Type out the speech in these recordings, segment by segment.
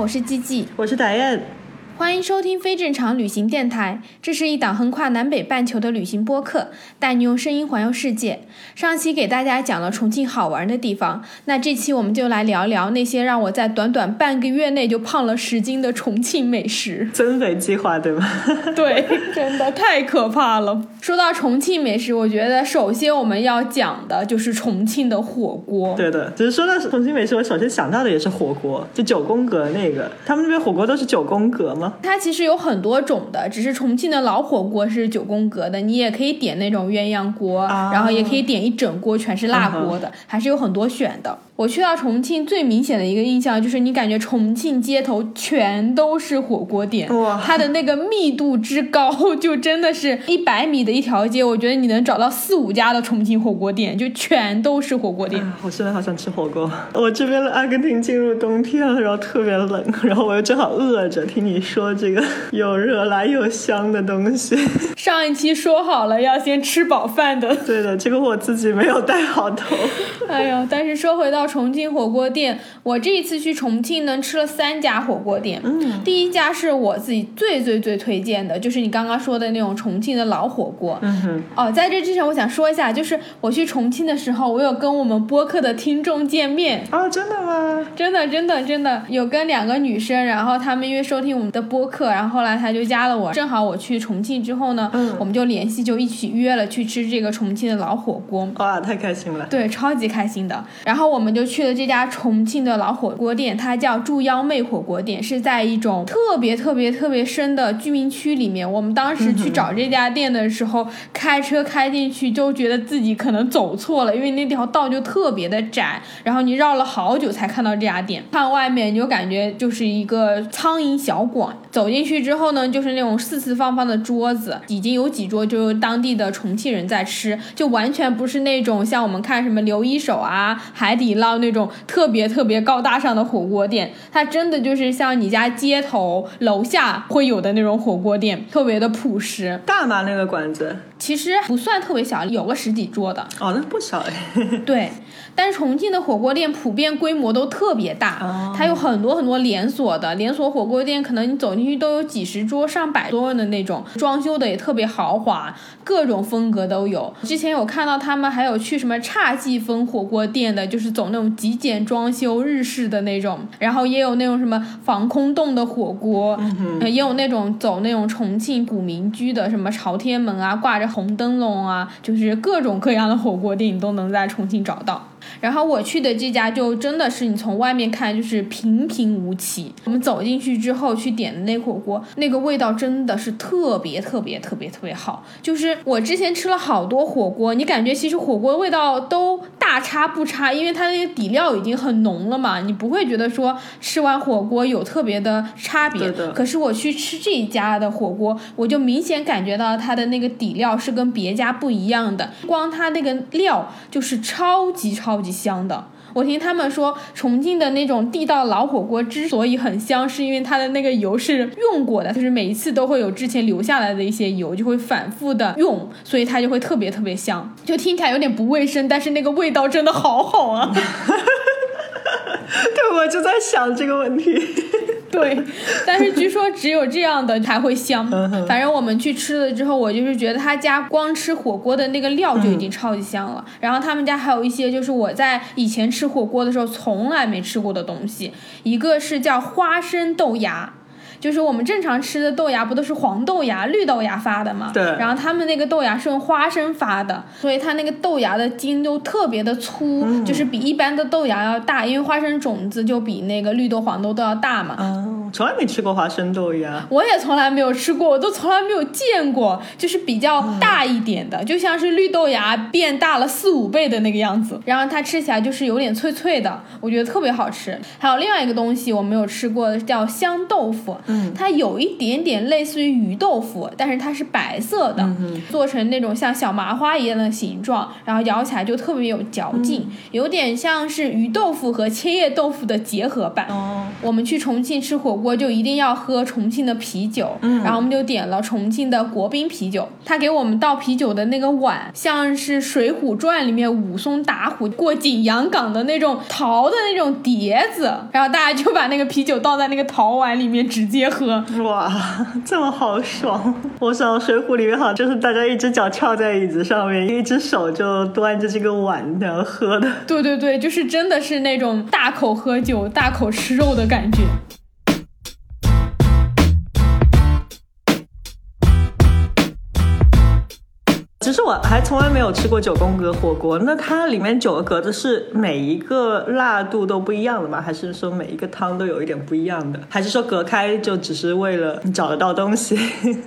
我是 G G，我是达彦。欢迎收听非正常旅行电台，这是一档横跨南北半球的旅行播客，带你用声音环游世界。上期给大家讲了重庆好玩的地方，那这期我们就来聊聊那些让我在短短半个月内就胖了十斤的重庆美食。增肥计划对吗？对，真的太可怕了。说到重庆美食，我觉得首先我们要讲的就是重庆的火锅。对的，只是说到重庆美食，我首先想到的也是火锅，就九宫格那个，他们那边火锅都是九宫格吗？它其实有很多种的，只是重庆的老火锅是九宫格的，你也可以点那种鸳鸯锅，啊。然后也可以点一整锅全是辣锅的，还是有很多选的。我去到重庆最明显的一个印象就是，你感觉重庆街头全都是火锅店，哇它的那个密度之高，就真的是一百米的一条街，我觉得你能找到四五家的重庆火锅店，就全都是火锅店。啊我现在好想吃火锅。我这边的阿根廷进入冬天了，然后特别冷，然后我又正好饿着，听你说这个又热辣又香的东西。上一期说好了要先吃饱饭的，对的，结果我自己没有带好头。哎呦，但是说回到重庆火锅店，我这一次去重庆呢，吃了三家火锅店。嗯，第一家是我自己最最最推荐的，就是你刚刚说的那种重庆的老火锅。嗯哼，哦，在这之前我想说一下，就是我去重庆的时候，我有跟我们播客的听众见面。啊，真的吗？真的，真的，真的有跟两个女生，然后她们因为收听我们的播客，然后后来她就加了我。正好我去重庆之后呢，嗯我们就联系，就一起约了去吃这个重庆的老火锅。哇，太开心了。对，超级开心的。然后我们就就去了这家重庆的老火锅店，它叫祝幺妹火锅店，是在一种特别特别特别深的居民区里面。我们当时去找这家店的时候，开车开进去就觉得自己可能走错了，因为那条道就特别的窄，然后你绕了好久才看到这家店。看外面你就感觉就是一个苍蝇小馆，走进去之后呢，就是那种四四方方的桌子，已经有几桌就是当地的重庆人在吃，就完全不是那种像我们看什么刘一手啊、海底捞那种特别特别高大上的火锅店，它真的就是像你家街头楼下会有的那种火锅店，特别的朴实。大吗？那个馆子？其实不算特别小，有个十几桌的。哦，那不小哎。对，但是重庆的火锅店普遍规模都特别大，哦它有很多很多连锁的连锁火锅店，可能你走进去都有几十桌、上百桌的那种，装修的也特别豪华，各种风格都有。之前有看到他们还有去什么侘寂风火锅店的，就是走那种极简装修日式的那种，然后也有那种什么防空洞的火锅，呃也有那种走那种重庆古民居的，什么朝天门啊，挂着红灯笼啊，就是各种各样的火锅店你都能在重庆找到。然后我去的这家就真的是你从外面看就是平平无奇，我们走进去之后去点的那火锅，那个味道真的是特别特别特别特别好。就是我之前吃了好多火锅，你感觉其实火锅味道都大差不差，因为它那个底料已经很浓了嘛，你不会觉得说吃完火锅有特别的差别。可是我去吃这一家的火锅，我就明显感觉到它的那个底料是跟别家不一样的，光它那个料就是超级超超级香的。我听他们说，重庆的那种地道老火锅之所以很香，是因为它的那个油是用过的，就是每一次都会有之前留下来的一些油，就会反复的用，所以它就会特别特别香。就听起来有点不卫生，但是那个味道真的好好啊。对，我就在想这个问题。对，但是据说只有这样的才会香。反正我们去吃了之后，我就是觉得他家光吃火锅的那个料就已经超级香了。然后他们家还有一些就是我在以前吃火锅的时候从来没吃过的东西，一个是叫花生豆芽。就是我们正常吃的豆芽不都是黄豆芽、绿豆芽发的吗？对然后他们那个豆芽是用花生发的，所以它那个豆芽的筋都特别的粗，就是比一般的豆芽要大，因为花生种子就比那个绿豆、黄豆都要大嘛。哦，从来没吃过花生豆芽。我也从来没有吃过，我都从来没有见过，就是比较大一点的，就像是绿豆芽变大了四五倍的那个样子，然后它吃起来就是有点脆脆的，我觉得特别好吃。还有另外一个东西我没有吃过，叫香豆腐，嗯。它有一点点类似于鱼豆腐，但是它是白色的，做成那种像小麻花一样的形状，然后咬起来就特别有嚼劲，有点像是鱼豆腐和千叶豆腐的结合版。哦，我们去重庆吃火锅就一定要喝重庆的啤酒，嗯然后我们就点了重庆的国宾啤酒。他给我们倒啤酒的那个碗，像是《水浒传》里面武松打虎过景阳冈的那种陶的那种碟子，然后大家就把那个啤酒倒在那个陶碗里面直接喝。哇，这么好爽！我想《水浒》里面好像就是大家一只脚翘在椅子上面，一只手就端着这个碗然后喝的。对对对，就是真的是那种大口喝酒、大口吃肉的感觉。其实我还从来没有吃过九宫格火锅，那它里面九个格子是每一个辣度都不一样的吗？还是说每一个汤都有一点不一样的？还是说隔开就只是为了你找得到东西？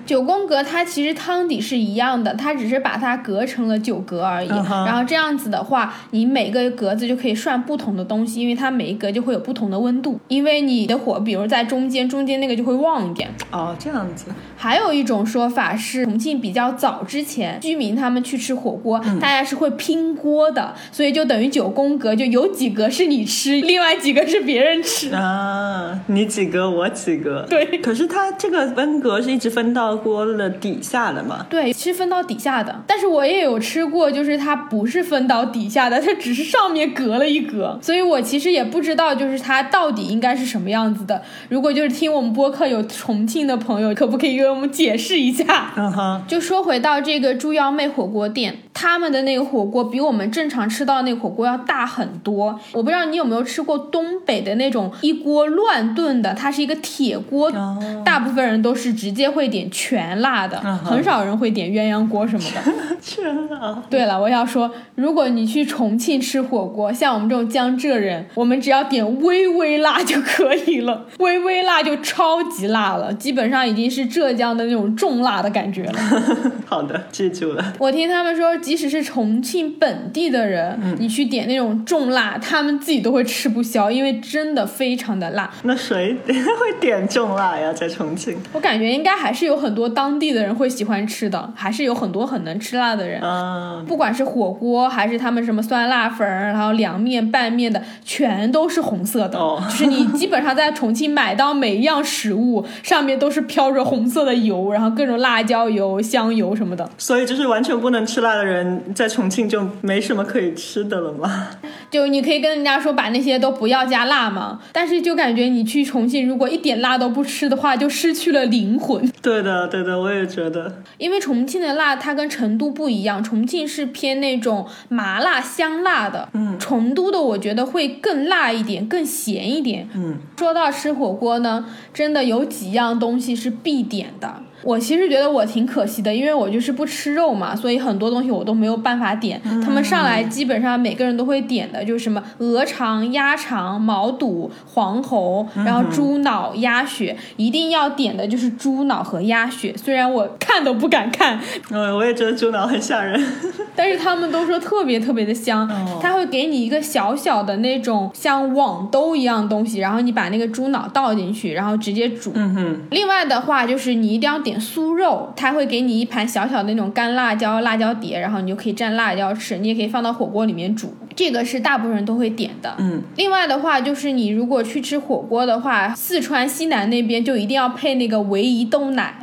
九宫格它其实汤底是一样的，它只是把它隔成了九格而已。然后这样子的话，你每个格子就可以涮不同的东西，因为它每一格就会有不同的温度。因为你的火，比如在中间，中间那个就会旺一点。哦，这样子。还有一种说法是，重庆比较早之前，居民他们去吃火锅，大家是会拼锅的，所以就等于九宫格，就有几格是你吃，另外几个是别人吃。啊，你几个我几个。对可是它这个分格是一直分到锅的底下的嘛？对，是分到底下的，但是我也有吃过，就是它不是分到底下的，它只是上面隔了一格，所以我其实也不知道，就是它到底应该是什么样子的。如果就是听我们播客有重庆的朋友，可不可以给我们解释一下？嗯哼，就说回到这个猪腰妹火锅店，他们的那个火锅比我们正常吃到那个火锅要大很多。我不知道你有没有吃过东北的那种一锅乱炖的，它是一个铁锅，哦大部分人都是直接会点全辣的，嗯很少人会点鸳鸯锅什么的。全辣！对了，我要说，如果你去重庆吃火锅，像我们这种江浙人，我们只要点微微辣就可以了，微微辣就超级辣了，基本上已经是浙江的那种重辣的感觉了。好的，记住了。我听他们说，即使是重庆本地的人，嗯你去点那种重辣，他们自己都会吃不消，因为真的非常的辣。那谁会点重辣呀？在重庆？我感觉应该还是有很多当地的人会喜欢吃的，还是有很多很能吃辣的人。啊，不管是火锅还是他们什么酸辣粉儿，然后凉面、拌面的，全都是红色的。哦就是你基本上在重庆买到每一样食物，上面都是飘着红色的油，然后各种辣椒油、香油什么的。所以就是完全不能吃辣的人，在重庆就没什么可以吃的了吗？就你可以跟人家说把那些都不要加辣嘛，但是就感觉你去重庆如果一点辣都不吃的话，就失去了灵魂。对的，对的，我也觉得。因为重庆的辣它跟成都不一样，重庆是偏那种麻辣香辣的，嗯，成都的我觉得会更辣一点，更咸一点。嗯，说到吃火锅呢，真的有几样东西是必点的。我其实觉得我挺可惜的，因为我就是不吃肉嘛，所以很多东西我都没有办法点。他们上来基本上每个人都会点的，就是什么鹅肠、鸭肠、毛肚、黄喉，然后猪脑、鸭血，一定要点的就是猪脑和鸭血。虽然我看都不敢看，嗯，我也觉得猪脑很吓人。但是他们都说特别特别的香，哦他会给你一个小小的那种像网兜一样东西，然后你把那个猪脑倒进去，然后直接煮。嗯哼，另外的话，就是你一定要点酥肉，它会给你一盘小小的那种干辣椒辣椒碟，然后你就可以蘸辣椒吃，你也可以放到火锅里面煮，这个是大部分人都会点的。嗯，另外的话，就是你如果去吃火锅的话，四川西南那边就一定要配那个唯一豆奶。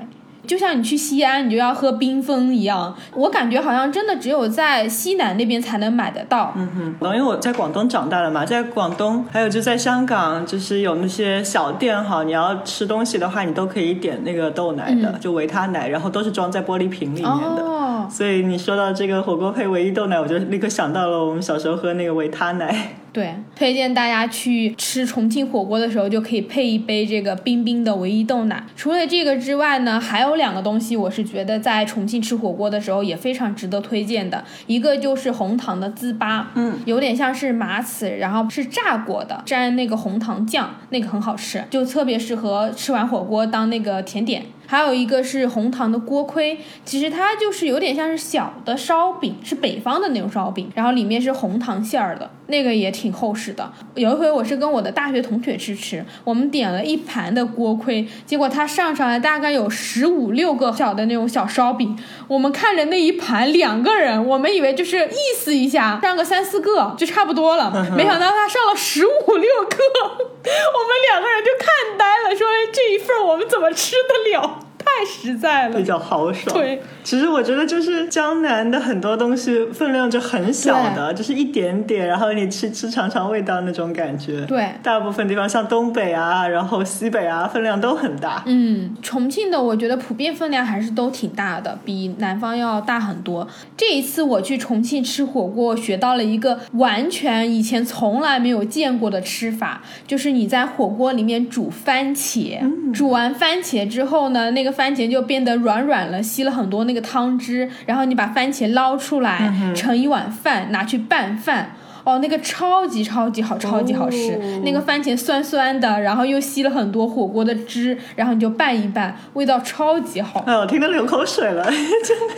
就像你去西安，你就要喝冰峰一样，我感觉好像真的只有在西南那边才能买得到。嗯哼，因为我在广东长大了嘛，在广东还有就在香港，就是有那些小店哈，你要吃东西的话，你都可以点那个豆奶的，就维他奶，然后都是装在玻璃瓶里面的。哦，所以你说到这个火锅配唯一豆奶，我就立刻想到了我们小时候喝那个维他奶。对，推荐大家去吃重庆火锅的时候，就可以配一杯这个冰冰的唯一豆奶。除了这个之外呢，还有两个东西，我是觉得在重庆吃火锅的时候也非常值得推荐的。一个就是红糖的糍粑，嗯，有点像是麻糍，然后是炸过的，蘸那个红糖酱，那个很好吃，就特别适合吃完火锅当那个甜点。还有一个是红糖的锅盔，其实它就是有点像是小的烧饼，是北方的那种烧饼，然后里面是红糖馅儿的，那个也挺厚实的。有一回我是跟我的大学同学去吃，我们点了一盘的锅盔，结果他上上来大概有十五六个小的那种小烧饼，我们看着那一盘两个人，我们以为就是意思一下上个三四个就差不多了，没想到他上了十五六个，我们两个人就看呆了，说这一份我们怎么吃得了？太实在了比。较豪爽。对，其实我觉得就是江南的很多东西分量就很小的，就是一点点，然后你吃吃尝尝味道那种感觉。对大部分地方像东北啊，然后西北啊，分量都很大。嗯，重庆的我觉得普遍分量还是都挺大的，比南方要大很多。这一次我去重庆吃火锅，学到了一个完全以前从来没有见过的吃法，就是你在火锅里面煮番茄，煮完番茄之后呢，那个番茄就变得软软了，吸了很多那个汤汁，然后你把番茄捞出来，盛一碗饭拿去拌饭。哦，那个超级超级好，超级好吃。哦那个番茄酸酸的，然后又吸了很多火锅的汁，然后你就拌一拌，味道超级好。哎，我听得流口水了，真的，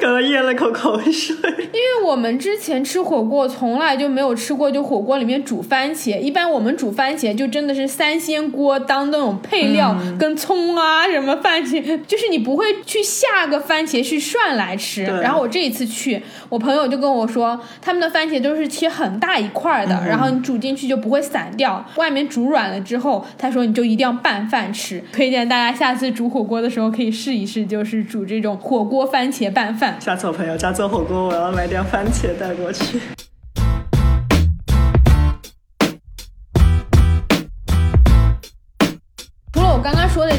刚刚咽了口口水。因为我们之前吃火锅从来就没有吃过，就火锅里面煮番茄。一般我们煮番茄就真的是三鲜锅当那种配料，嗯跟葱啊什么番茄，就是你不会去下个番茄去涮来吃。对然后我这一次去，我朋友就跟我说，他们的番茄都是切很大一块儿的，然后你煮进去就不会散掉。外面煮软了之后，他说你就一定要拌饭吃。推荐大家下次煮火锅的时候可以试一试，就是煮这种火锅番茄拌饭。下次我朋友家做火锅，我要买点番茄带过去。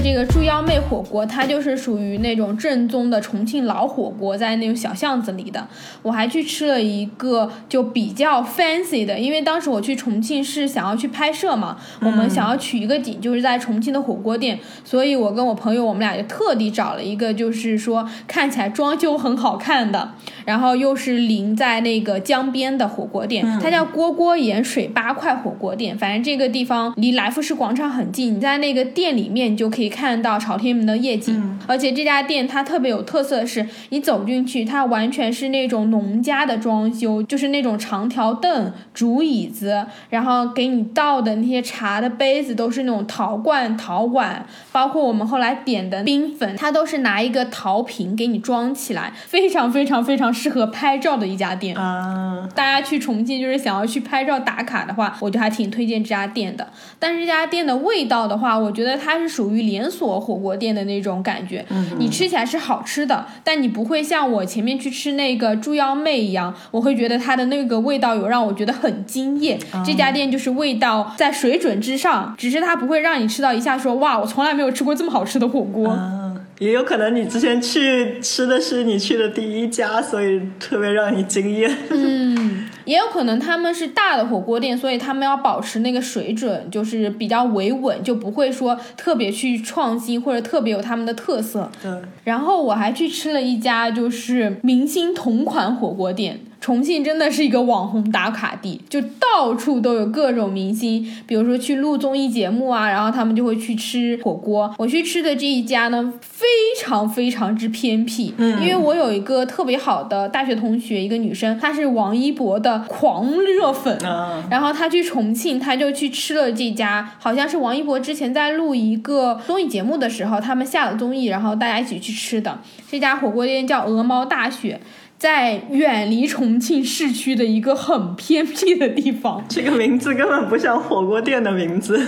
这个猪腰妹火锅，它就是属于那种正宗的重庆老火锅，在那种小巷子里的。我还去吃了一个就比较 fancy 的，因为当时我去重庆是想要去拍摄嘛，我们想要取一个景，就是在重庆的火锅店，所以我跟我朋友我们俩就特地找了一个，就是说看起来装修很好看的，然后又是临在那个江边的火锅店，它叫锅锅盐水八块火锅店。反正这个地方离来福士广场很近，你在那个店里面你就可以看到朝天门的夜景。而且这家店它特别有特色的是，你走进去，它完全是那种农家的装修，就是那种长条凳、竹椅子，然后给你倒的那些茶的杯子都是那种陶罐、陶碗，包括我们后来点的冰粉，它都是拿一个陶瓶给你装起来，非常非常非常适合拍照的一家店。啊，大家去重庆就是想要去拍照打卡的话，我就还挺推荐这家店的。但是这家店的味道的话，我觉得它是属于连锁火锅店的那种感觉，你吃起来是好吃的，但你不会像我前面去吃那个猪腰妹一样，我会觉得它的那个味道有让我觉得很惊艳。这家店就是味道在水准之上，只是它不会让你吃到一下说哇，我从来没有吃过这么好吃的火锅。啊，也有可能你之前去吃的是你去的第一家，所以特别让你惊艳。嗯，也有可能他们是大的火锅店，所以他们要保持那个水准，就是比较维稳，就不会说特别去创新或者特别有他们的特色。对，然后我还去吃了一家就是明星同款火锅店。重庆真的是一个网红打卡地，就到处都有各种明星，比如说去录综艺节目啊，然后他们就会去吃火锅。我去吃的这一家呢，非常非常之偏僻，嗯，因为我有一个特别好的大学同学，一个女生，她是王一博的狂热粉，啊，然后她去重庆，她就去吃了这家，好像是王一博之前在录一个综艺节目的时候，他们下了综艺，然后大家一起去吃的。这家火锅店叫鹅毛大雪，在远离重庆市区的一个很偏僻的地方。这个名字根本不像火锅店的名字，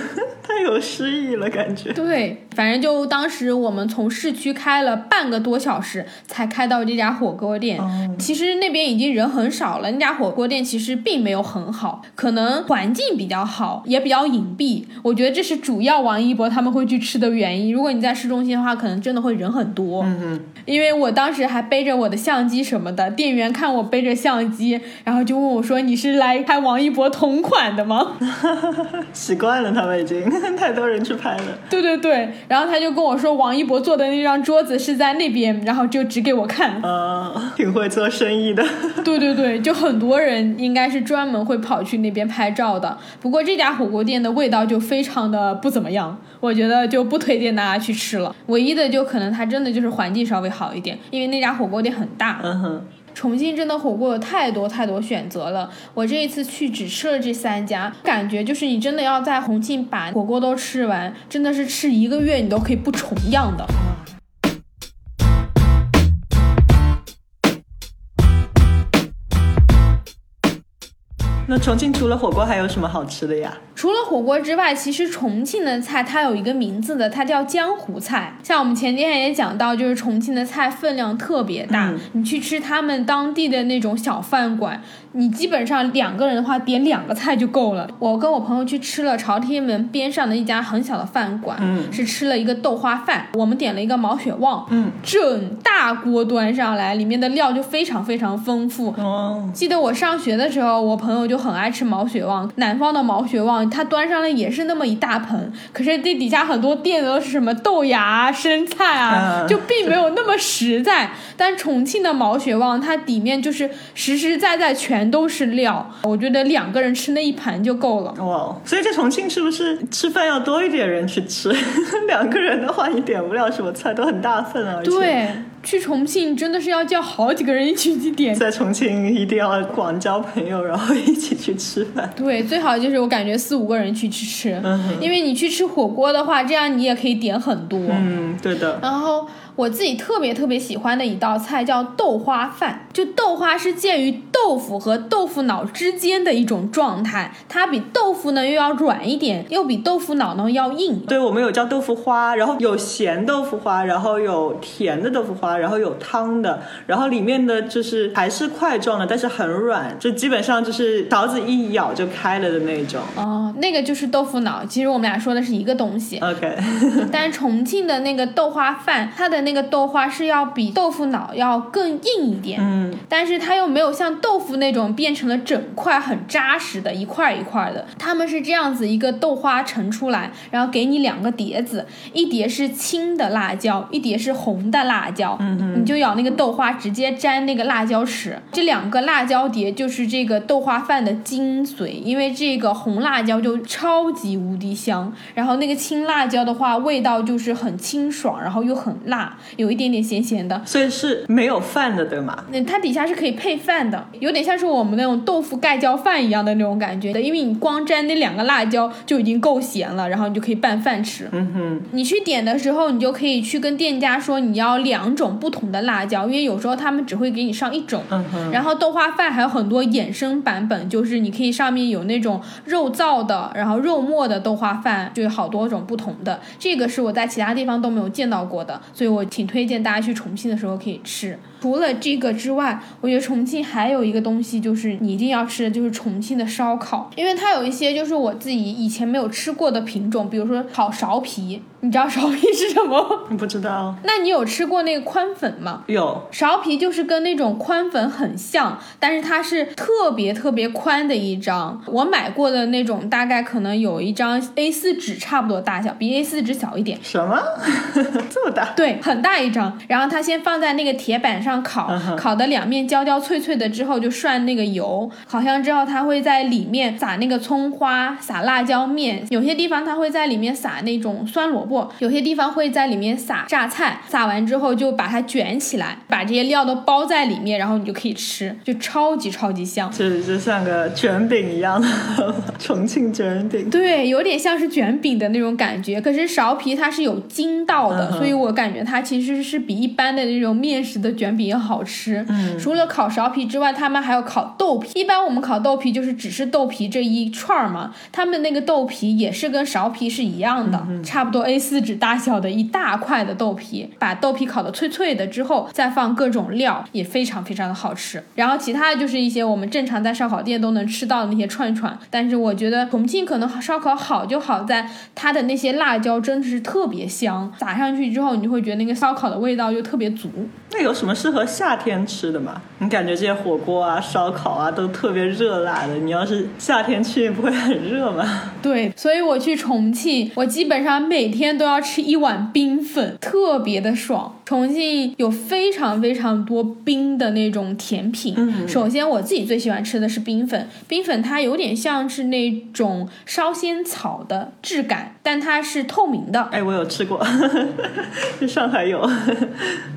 太有诗意了，感觉。对，反正就当时我们从市区开了半个多小时才开到这家火锅店。其实那边已经人很少了，那家火锅店其实并没有很好，可能环境比较好，也比较隐蔽。我觉得这是主要王一博他们会去吃的原因。如果你在市中心的话，可能真的会人很多。嗯嗯，因为我当时还背着我的相机什么的，店员看我背着相机，然后就问我说：“你是来拍王一博同款的吗？” 习惯了，他们已经 太多人去拍了。对对对，然后他就跟我说，王一博坐的那张桌子是在那边，然后就指给我看。呃，挺会做生意的。对对对，就很多人应该是专门会跑去那边拍照的。不过这家火锅店的味道就非常的不怎么样，我觉得就不推荐大家去吃了。唯一的就可能它真的就是环境稍微好一点，因为那家火锅店很大。嗯哼，重庆真的火锅有太多太多选择了，我这一次去只吃了这三家，感觉就是你真的要在重庆把火锅都吃完，真的是吃一个月你都可以不重样的。那重庆除了火锅还有什么好吃的呀？除了火锅之外，其实重庆的菜它有一个名字的，它叫江湖菜。像我们前几天也讲到，就是重庆的菜分量特别大，嗯你去吃他们当地的那种小饭馆，你基本上两个人的话点两个菜就够了。我跟我朋友去吃了朝天门边上的一家很小的饭馆，嗯是吃了一个豆花饭，我们点了一个毛血旺，嗯，整大锅端上来，里面的料就非常非常丰富，哦，记得我上学的时候，我朋友就很爱吃毛血旺，南方的毛血旺，它端上来也是那么一大盆，可是这底下很多垫的都是什么豆芽啊、生菜啊，嗯就并没有那么实在。但重庆的毛血旺，它底面就是实实在在全都是料，我觉得两个人吃那一盘就够了。哇，所以在重庆是不是吃饭要多一点人去吃？两个人的话，你点不了什么菜，都很大份啊。对，去重庆真的是要叫好几个人一起去点。在重庆一定要广交朋友，然后一起去吃饭。对，最好就是我感觉四五个人去去吃，嗯因为你去吃火锅的话，这样你也可以点很多。嗯，对的。然后我自己特别特别喜欢的一道菜叫豆花饭，就豆花是介于豆腐和豆腐脑之间的一种状态，它比豆腐呢又要软一点，又比豆腐脑呢要硬。对，我们有叫豆腐花，然后有咸豆腐花，然后有甜的豆腐花，然后有汤的，然后里面的就是还是块状的，但是很软，就基本上就是勺子一咬就开了的那种。哦，那个就是豆腐脑，其实我们俩说的是一个东西。OK，但是重庆的那个豆花饭，它的那个豆花是要比豆腐脑要更硬一点，嗯，但是它又没有像豆腐那种变成了整块很扎实的一块一块的，他们是这样子一个豆花盛出来，然后给你两个碟子，一碟是青的辣椒，一碟是红的辣椒，嗯你就咬那个豆花，直接沾那个辣椒吃。这两个辣椒碟就是这个豆花饭的精髓，因为这个红辣椒就超级无敌香，然后那个青辣椒的话，味道就是很清爽，然后又很辣，有一点点咸咸的。所以是没有饭的，对吗？那它底下是可以配饭的，有点像是我们那种豆腐盖浇饭一样的那种感觉的，因为你光沾那两个辣椒就已经够咸了，然后你就可以拌饭吃。嗯哼，你去点的时候，你就可以去跟店家说你要两种不同的辣椒，因为有时候他们只会给你上一种。嗯哼，然后豆花饭还有很多衍生版本，就是你可以上面有那种肉燥的，然后肉末的豆花饭，就有好多种不同的。这个是我在其他地方都没有见到过的，所以我挺推荐大家去重庆的时候可以吃。除了这个之外，我觉得重庆还有一个东西，就是你一定要吃的，就是重庆的烧烤，因为它有一些就是我自己以前没有吃过的品种，比如说烤苕皮，你知道苕皮是什么？你不知道？那你有吃过那个宽粉吗？有，苕皮就是跟那种宽粉很像，但是它是特别特别宽的一张。我买过的那种，大概可能有一张 A4 纸差不多大小，比 A4 纸小一点。什么？这么大？对，很大一张。然后它先放在那个铁板上烤，嗯哼烤的两面焦焦脆脆的之后，就涮那个油。烤香之后，它会在里面撒那个葱花，撒辣椒面。有些地方它会在里面撒那种酸萝卜，有些地方会在里面撒榨菜。撒完之后就把它卷起来，把这些料都包在里面，然后你就可以吃，就超级超级香。这就像个卷饼一样的 重庆卷饼。对，有点像是卷饼的那种感觉。可是苕皮它是有筋道的，嗯所以我感觉它其实是比一般的那种面食的卷饼也好吃。嗯，除了烤苕皮之外，他们还有烤豆皮。一般我们烤豆皮就是只是豆皮这一串儿嘛，他们那个豆皮也是跟苕皮是一样的，差不多 A 四纸大小的一大块的豆皮，把豆皮烤的脆脆的之后，再放各种料，也非常非常的好吃。然后其他的就是一些我们正常在烧烤店都能吃到的那些串串，但是我觉得重庆可能烧烤好就好在它的那些辣椒真的是特别香，撒上去之后，你就会觉得那个烧烤的味道就特别足。那有什么适合夏天吃的嘛？你感觉这些火锅啊、烧烤啊都特别热辣的，你要是夏天去，不会很热吗？对，所以我去重庆，我基本上每天都要吃一碗冰粉，特别的爽。重庆有非常非常多冰的那种甜品。嗯首先我自己最喜欢吃的是冰粉，冰粉它有点像是那种烧仙草的质感，但它是透明的。哎，我有吃过，上海有。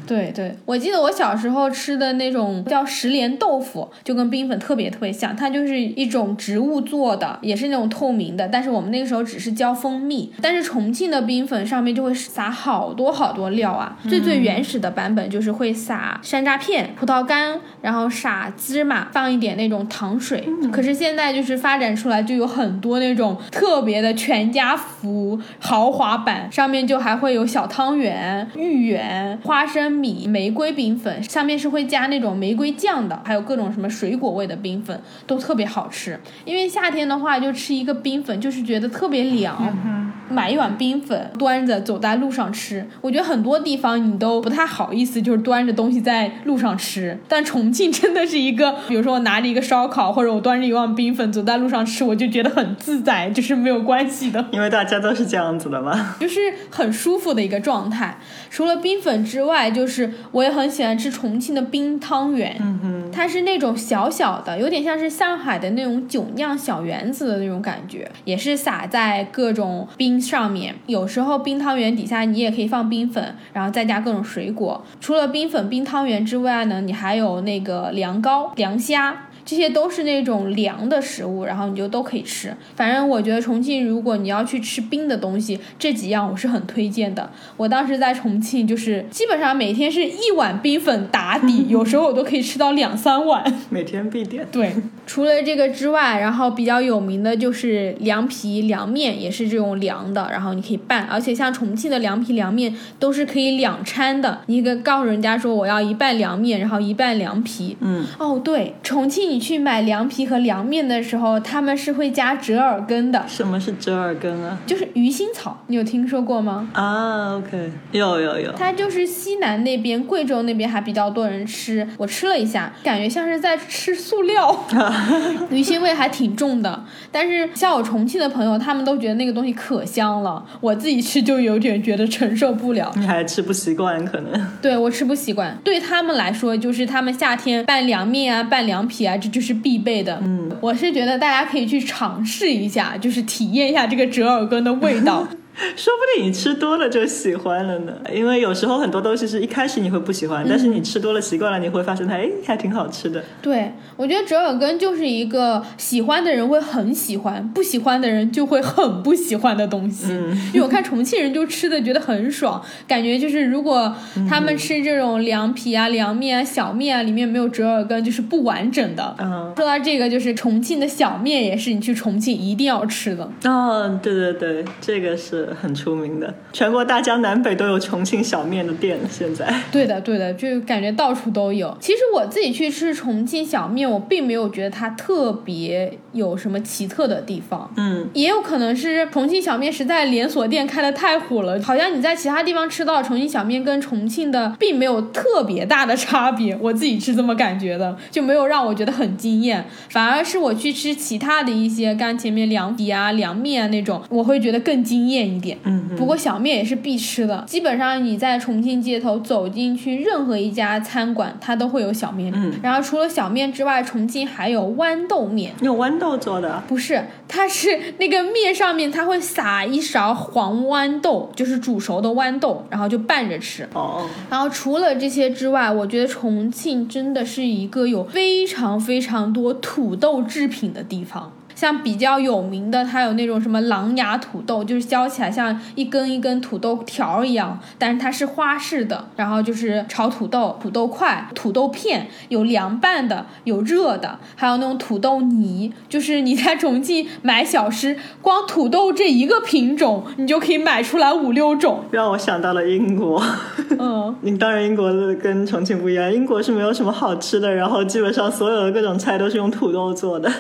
对对，我记得我小时候吃的那种叫石莲豆腐，就跟冰粉特别特别像，它就是一种植物做的，也是那种透明的，但是我们那个时候只是浇蜂蜜，但是重庆的冰粉上面就会撒好多好多料啊，最最原始的版本就是会撒山楂片、葡萄干，然后撒芝麻，放一点那种糖水。可是现在就是发展出来就有很多那种特别的全家福豪华版，上面就还会有小汤圆、芋圆、花生米、玫瑰冰粉，上面是会加那种玫瑰酱的，还有各种什么水果味的冰粉，都特别好吃。因为夏天的话，就吃一个冰粉，就是觉得特别凉。买一碗冰粉，端着走在路上吃，我觉得很多地方你都不太好意思，就是端着东西在路上吃。但重庆真的是一个，比如说我拿着一个烧烤，或者我端着一碗冰粉走在路上吃，我就觉得很自在，就是没有关系的。因为大家都是这样子的嘛。就是很舒服的一个状态。除了冰粉之外，就是我也很喜欢吃重庆的冰汤圆。嗯哼，它是那种小小的，有点像是上海的那种酒酿小圆子的那种感觉，也是撒在各种冰上面。有时候冰汤圆底下你也可以放冰粉，然后再加各种水果。除了冰粉、冰汤圆之外呢，你还有那个凉糕、凉虾。这些都是那种凉的食物，然后你就都可以吃。反正我觉得重庆，如果你要去吃冰的东西，这几样我是很推荐的。我当时在重庆，就是基本上每天是一碗冰粉打底，有时候我都可以吃到两三碗。每天必点。对，除了这个之外，然后比较有名的就是凉皮、凉面，也是这种凉的，然后你可以拌。而且像重庆的凉皮、凉面都是可以两掺的，你可以告诉人家说我要一半凉面，然后一半凉皮。嗯，哦，对，重庆你去买凉皮和凉面的时候，他们是会加折耳根的，什么是折耳根啊？就是鱼腥草，你有听说过吗？啊，OK，有有有。它就是西南那边，贵州那边还比较多人吃。我吃了一下，感觉像是在吃塑料，鱼腥味还挺重的。但是像我重庆的朋友，他们都觉得那个东西可香了，我自己吃就有点觉得承受不了。你还吃不习惯，可能。对我吃不习惯，对他们来说，就是他们夏天拌凉面啊、拌凉皮啊，这就是必备的。嗯，我是觉得大家可以去尝试一下，就是体验一下这个折耳根的味道。说不定你吃多了就喜欢了呢。因为有时候很多东西是一开始你会不喜欢，但是你吃多了习惯了，你会发现它哎还挺好吃的。对，我觉得折耳根就是一个喜欢的人会很喜欢，不喜欢的人就会很不喜欢的东西。嗯因为我看重庆人就吃的觉得很爽，感觉就是如果他们吃这种凉皮啊、凉面啊、小面啊，里面没有折耳根，就是不完整的。嗯，说到这个，就是重庆的小面也是你去重庆一定要吃的。哦，对对对，这个是很出名的，全国大江南北都有重庆小面的店。现在，对的，对的，就感觉到处都有。其实我自己去吃重庆小面，我并没有觉得它特别有什么奇特的地方。嗯，也有可能是重庆小面实在连锁店开的太火了，好像你在其他地方吃到重庆小面跟重庆的并没有特别大的差别，我自己是这么感觉的，就没有让我觉得很惊艳，反而是我去吃其他的一些，刚前面凉皮啊、凉面啊那种，我会觉得更惊艳一点。嗯不过小面也是必吃的，基本上你在重庆街头走进去任何一家餐馆，它都会有小面。嗯然后除了小面之外，重庆还有豌豆面。用豌豆做的。不是，它是那个面上面，它会撒一勺黄豌豆，就是煮熟的豌豆，然后就拌着吃。哦，然后除了这些之外，我觉得重庆真的是一个有非常非常多土豆制品的地方。像比较有名的，它有那种什么狼牙土豆，就是削起来像一根一根土豆条一样，但是它是花式的。然后就是炒土豆、土豆块、土豆片，有凉拌的，有热的，还有那种土豆泥。就是你在重庆买小吃，光土豆这一个品种，你就可以买出来五六种。让我想到了英国。嗯，你当然英国的跟重庆不一样，英国是没有什么好吃的，然后基本上所有的各种菜都是用土豆做的。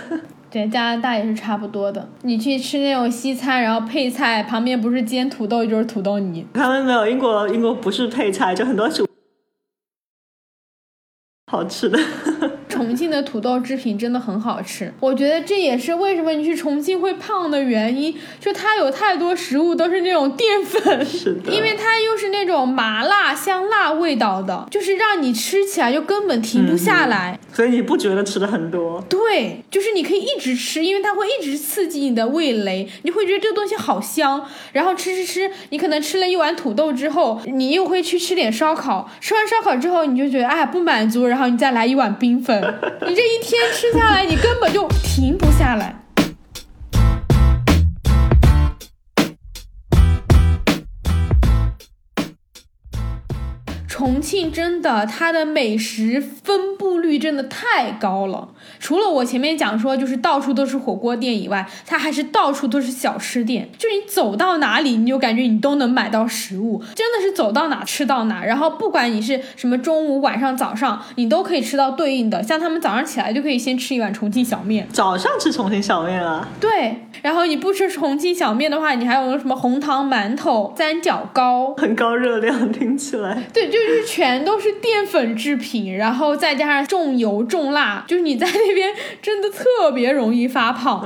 对，加拿大也是差不多的。你去吃那种西餐，然后配菜旁边不是煎土豆就是土豆泥。他们没有英国，英国不是配菜，就很多主好吃的。重庆的土豆制品真的很好吃，我觉得这也是为什么你去重庆会胖的原因，就它有太多食物都是那种淀粉，是的，因为它又是那种麻辣香辣味道的，就是让你吃起来就根本停不下来。所以你不觉得吃的很多？对，就是你可以一直吃，因为它会一直刺激你的味蕾，你会觉得这个东西好香。然后吃吃吃，你可能吃了一碗土豆之后，你又会去吃点烧烤，吃完烧烤之后，你就觉得哎不满足，然后你再来一碗冰粉，你这一天吃下来，你根本就停不下来。重庆真的，它的美食分布率真的太高了。除了我前面讲说，就是到处都是火锅店以外，它还是到处都是小吃店。就你走到哪里，你就感觉你都能买到食物，真的是走到哪吃到哪。然后不管你是什么中午、晚上、早上，你都可以吃到对应的。像他们早上起来就可以先吃一碗重庆小面，早上吃重庆小面啊？对。然后你不吃重庆小面的话，你还有什么红糖馒头、三角糕，很高热量，听起来。对，就是全都是淀粉制品，然后再加上重油重辣，就是你在那边真的特别容易发胖。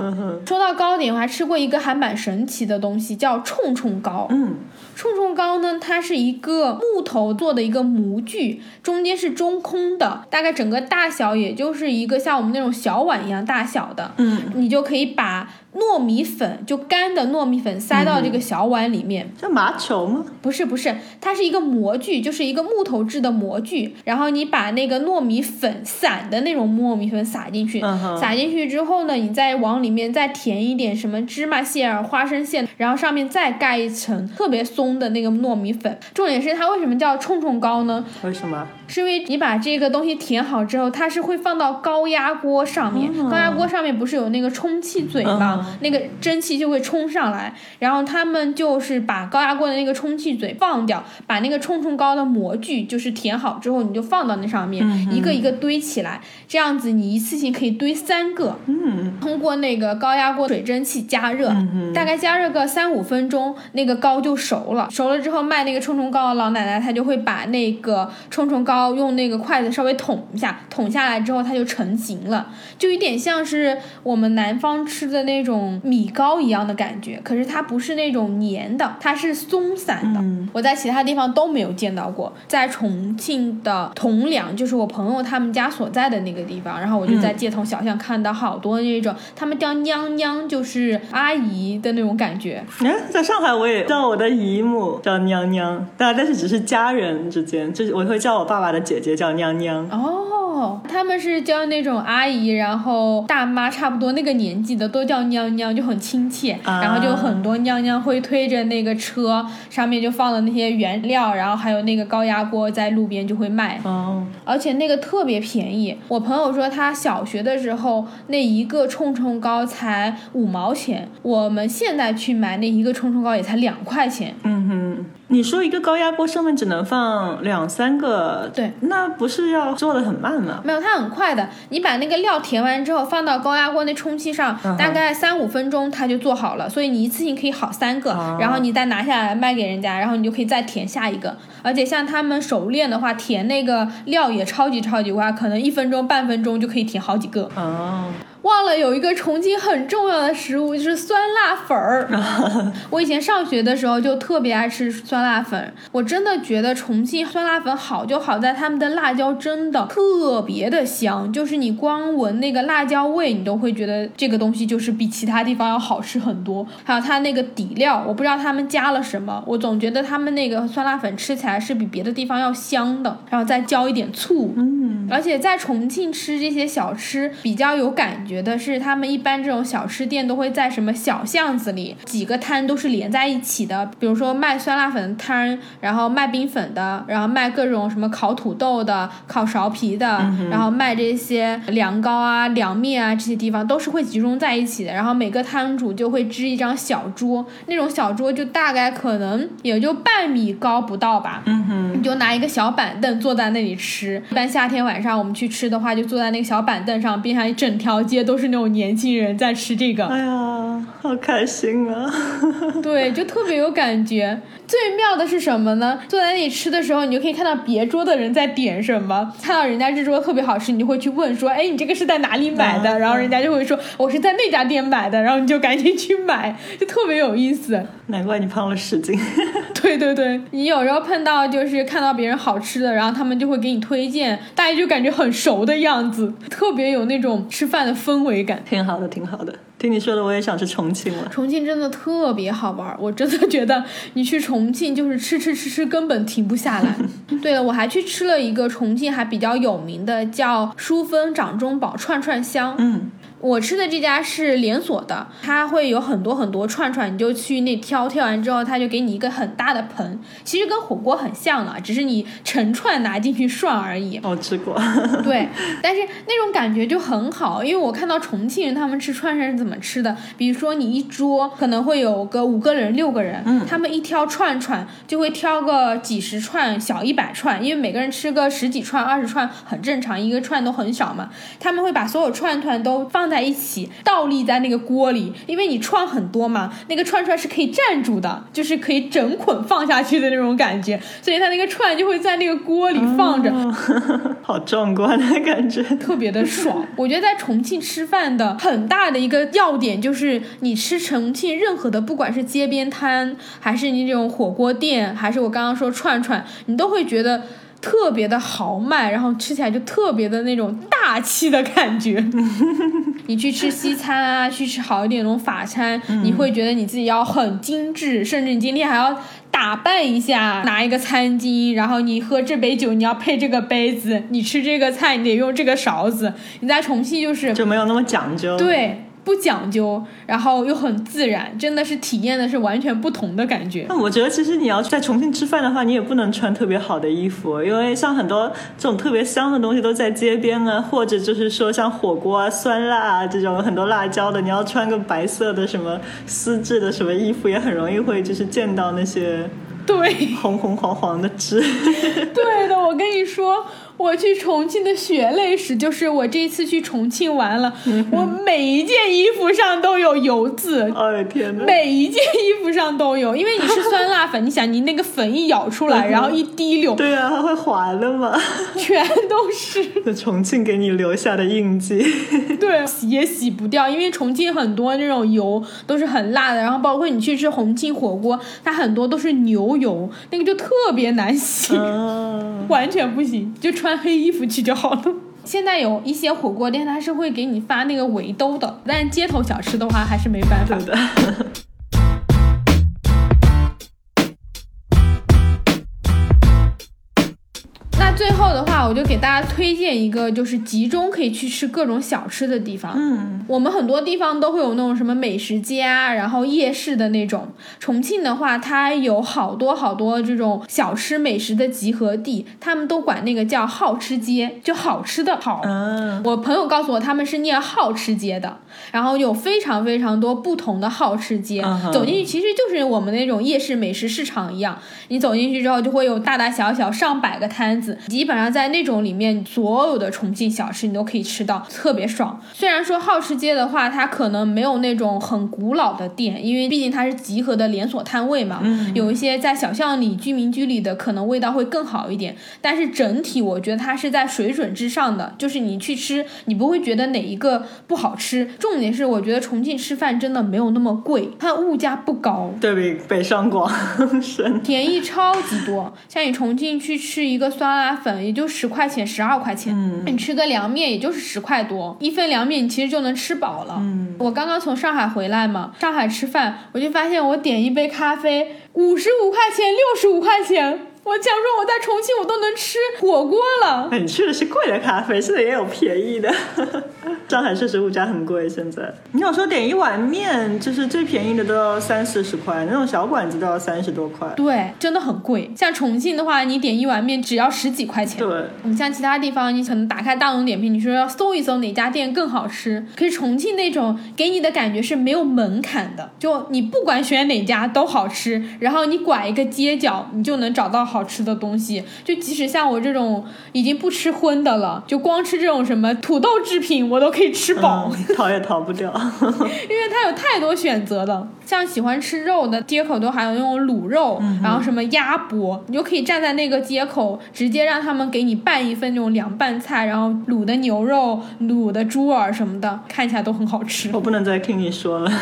说到糕点，我还吃过一个还蛮神奇的东西，叫冲冲糕。嗯，冲冲糕呢，它是一个木头做的一个模具，中间是中空的，大概整个大小也就是一个像我们那种小碗一样大小的。嗯，你就可以把糯米粉，就干的糯米粉塞到这个小碗里面。这麻球吗？不是不是，它是一个模具，就是一个木头制的模具。然后你把那个糯米粉散的那种糯米粉撒进去，嗯撒进去之后呢，你再往里面再填一点什么芝麻馅儿、花生馅，然后上面再盖一层特别松的那个糯米粉。重点是它为什么叫冲冲糕呢？为什么？是因为你把这个东西填好之后，它是会放到高压锅上面，哦高压锅上面不是有那个充气嘴吗？嗯那个蒸汽就会冲上来，然后他们就是把高压锅的那个充气嘴放掉，把那个冲冲糕的模具就是填好之后，你就放到那上面，一个一个堆起来，这样子你一次性可以堆三个。嗯，通过那个高压锅水蒸气加热，大概加热个三五分钟，那个糕就熟了。熟了之后，卖那个冲冲糕的老奶奶她就会把那个冲冲糕用那个筷子稍微捅一下，捅下来之后它就成型了，就有点像是我们南方吃的那种米糕一样的感觉。可是它不是那种黏的，它是松散的。我在其他地方都没有见到过，在重庆的铜梁，就是我朋友他们家所在的那个地方，然后我就在街头小巷看到好多那种，他们叫娘娘，就是阿姨的那种感觉。哎，在上海我也叫我的姨母叫娘娘，但但是只是家人之间，就是我会叫我爸爸的姐姐叫娘娘。哦，他们是叫那种阿姨，然后大妈差不多那个年纪的都叫娘娘，就很亲切。啊然后就很多娘娘会推着那个车，上面就放了那些原料，然后还有那个高压锅在路边就会卖。哦，而且那个特别便宜。我朋友说他小学的时候那一个冲冲糕才五毛钱，我们现在去买那一个冲冲糕也才两块钱。嗯哼，你说一个高压锅上面只能放两三个，对，那不是要做的很慢吗？没有，它很快的。你把那个料填完之后，放到高压锅那充气上，嗯大概三五分钟它就做好了。所以你一次性可以好三个，哦然后你再拿下来卖给人家，然后你就可以再填下一个。而且像他们熟练的话，填那个料也超级超级快，可能一分钟半分钟就可以填好几个。哦，忘了有一个重庆很重要的食物，就是酸辣粉儿。我以前上学的时候就特别爱吃酸辣粉，我真的觉得重庆酸辣粉好就好在他们的辣椒真的特别的香，就是你光闻那个辣椒味，你都会觉得这个东西就是比其他地方要好吃很多。还有它那个底料，我不知道他们加了什么，我总觉得他们那个酸辣粉吃起来是比别的地方要香的，然后再浇一点醋，嗯嗯，而且在重庆吃这些小吃比较有感觉的是，他们一般这种小吃店都会在什么小巷子里，几个摊都是连在一起的，比如说卖酸辣粉的摊，然后卖冰粉的，然后卖各种什么烤土豆的、烤苕皮的，然后卖这些凉糕啊、凉面啊这些地方都是会集中在一起的。然后每个摊主就会支一张小桌，那种小桌就大概可能也就半米高不到吧。嗯就拿一个小板凳坐在那里吃。一般夏天晚上我们去吃的话，就坐在那个小板凳上，边上一整条街都是那种年轻人在吃这个。哎呀，好开心啊！对，就特别有感觉。最妙的是什么呢？坐在那里吃的时候，你就可以看到别桌的人在点什么，看到人家这桌特别好吃，你就会去问说：“哎，你这个是在哪里买的？”嗯然后人家就会说：“我是在那家店买的。”然后你就赶紧去买，就特别有意思。难怪你胖了十斤。对对对，你有时候碰到就是看到别人好吃的，然后他们就会给你推荐，大家就感觉很熟的样子，特别有那种吃饭的氛围感。挺好的，挺好的。听你说的，我也想去重庆了。重庆真的特别好玩儿，我真的觉得你去重庆就是吃吃吃吃，根本停不下来。对了，我还去吃了一个重庆还比较有名的，叫淑芬掌中宝串串香。嗯，我吃的这家是连锁的，它会有很多很多串串，你就去那挑，挑完之后他就给你一个很大的盆，其实跟火锅很像了，只是你成串拿进去涮而已。我吃过。对，但是那种感觉就很好，因为我看到重庆人他们吃串串是怎么吃的，比如说你一桌可能会有个五个人、六个人，嗯他们一挑串串就会挑个几十串、小一百串，因为每个人吃个十几串、二十串很正常，一个串都很少嘛。他们会把所有串串都放在一起，倒立在那个锅里，因为你串很多嘛，那个串串是可以站住的，就是可以整捆放下去的那种感觉，所以它那个串就会在那个锅里放着。好壮观的感觉。特别的爽。我觉得在重庆吃饭的很大的一个要点就是，你吃重庆任何的，不管是街边摊，还是你这种火锅店，还是我刚刚说串串，你都会觉得。特别的豪迈，然后吃起来就特别的那种大气的感觉。你去吃西餐啊，去吃好一点那种法餐，你会觉得你自己要很精致，甚至你今天还要打扮一下，拿一个餐巾，然后你喝这杯酒，你要配这个杯子，你吃这个菜，你得用这个勺子。你在重庆就是就没有那么讲究。，对不讲究，然后又很自然，真的是体验的是完全不同的感觉。那我觉得其实你要在重庆吃饭的话，你也不能穿特别好的衣服，因为像很多这种特别香的东西都在街边啊，或者就是说像火锅啊、酸辣啊这种很多辣椒的，你要穿个白色的什么丝质的什么衣服，也很容易会就是见到那些对。红红黄黄的汁。对的，我跟你说，我去重庆的血泪史就是我这次去重庆玩了，我每一件衣服上都有油渍。哎天哪！每一件衣服上都有，因为你是酸辣粉，你想你那个粉一舀出来，然后一滴溜，对啊，它会滑的嘛。全都是。那 重庆给你留下的印记。对，洗也洗不掉，因为重庆很多那种油都是很辣的，然后包括你去吃重庆火锅，它很多都是牛油，那个就特别难洗，啊，完全不行，就穿黑衣服去就好了。现在有一些火锅店，它是会给你发那个围兜的，但街头小吃的话还是没办法对。的。最后的话，我就给大家推荐一个，就是集中可以去吃各种小吃的地方。嗯，我们很多地方都会有那种什么美食街啊，然后夜市的那种。重庆的话，它有好多好多这种小吃美食的集合地，他们都管那个叫好吃街，就好吃的好。啊，我朋友告诉我，他们是念好吃街的，然后有非常非常多不同的好吃街。嗯走进去其实就是我们那种夜市美食市场一样，你走进去之后就会有大大小小上百个摊子，基本上在那种里面，所有的重庆小吃你都可以吃到，特别爽。虽然说好吃街的话，它可能没有那种很古老的店，因为毕竟它是集合的连锁摊位嘛，嗯有一些在小巷里、居民区里的可能味道会更好一点，但是整体我觉得它是在水准之上的，就是你去吃，你不会觉得哪一个不好吃。重点是，我觉得重庆吃饭真的没有那么贵，它物价不高。对比北上广 深。便宜超级多，像你重庆去吃一个酸辣粉，也就十块钱、十二块钱，嗯你吃个凉面也就是十块多，一份凉面你其实就能吃饱了。嗯我刚刚从上海回来嘛，上海吃饭，我就发现我点一杯咖啡五十五块钱、六十五块钱，我想说我在重庆我都能吃火锅了。哎你去的是贵的咖啡，现在也有便宜的。上海确实物价很贵，现在你有时候点一碗面，就是最便宜的都要三四十块，那种小馆子都要三十多块。对，真的很贵。像重庆的话，你点一碗面只要十几块钱。对，你像其他地方，你可能打开大众点评，你说要搜一搜哪家店更好吃。可是重庆那种给你的感觉是没有门槛的，就你不管选哪家都好吃，然后你拐一个街角，你就能找到好吃的东西。就即使像我这种已经不吃荤的了，就光吃这种什么土豆制品，我都可以吃饱。嗯，逃也逃不掉。因为它有太多选择了。像喜欢吃肉的街口都还有那种卤肉，然后什么鸭脖，你就可以站在那个街口，直接让他们给你拌一份那种凉拌菜，然后卤的牛肉、卤的猪耳什么的，看起来都很好吃。我不能再听你说了，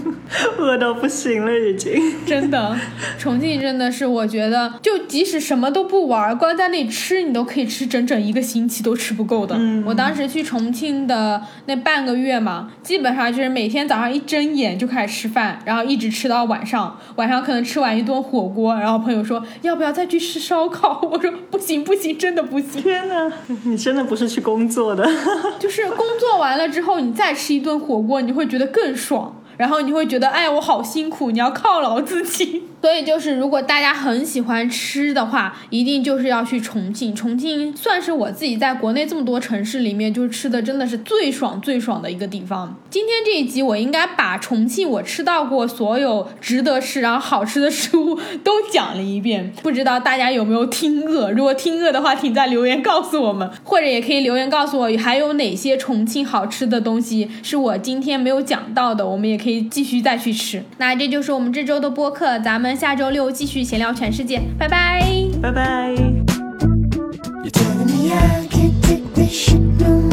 饿到不行了已经。真的，重庆真的是我觉得，就即使什么都不玩，光在那里吃，你都可以吃整整一个星期都吃不够的。嗯我当时去重庆的那半个月嘛，基本上就是每天早上一睁眼就开始吃饭，然后一直吃到晚上，晚上可能吃完一顿火锅，然后朋友说要不要再去吃烧烤，我说不行不行，真的不行。天哪，你真的不是去工作的。就是工作完了之后，你再吃一顿火锅，你会觉得更爽。然后你会觉得，哎，我好辛苦，你要犒劳自己。所以就是，如果大家很喜欢吃的话，一定就是要去重庆。重庆算是我自己在国内这么多城市里面，就是吃的真的是最爽最爽的一个地方。今天这一集，我应该把重庆我吃到过所有值得吃然后好吃的食物 都讲了一遍。不知道大家有没有听饿？如果听饿的话，请在留言告诉我们，或者也可以留言告诉我，还有哪些重庆好吃的东西是我今天没有讲到的，我们也可以继续再去吃。那这就是我们这周的播客，咱们下周六继续闲聊全世界拜拜。拜拜。You're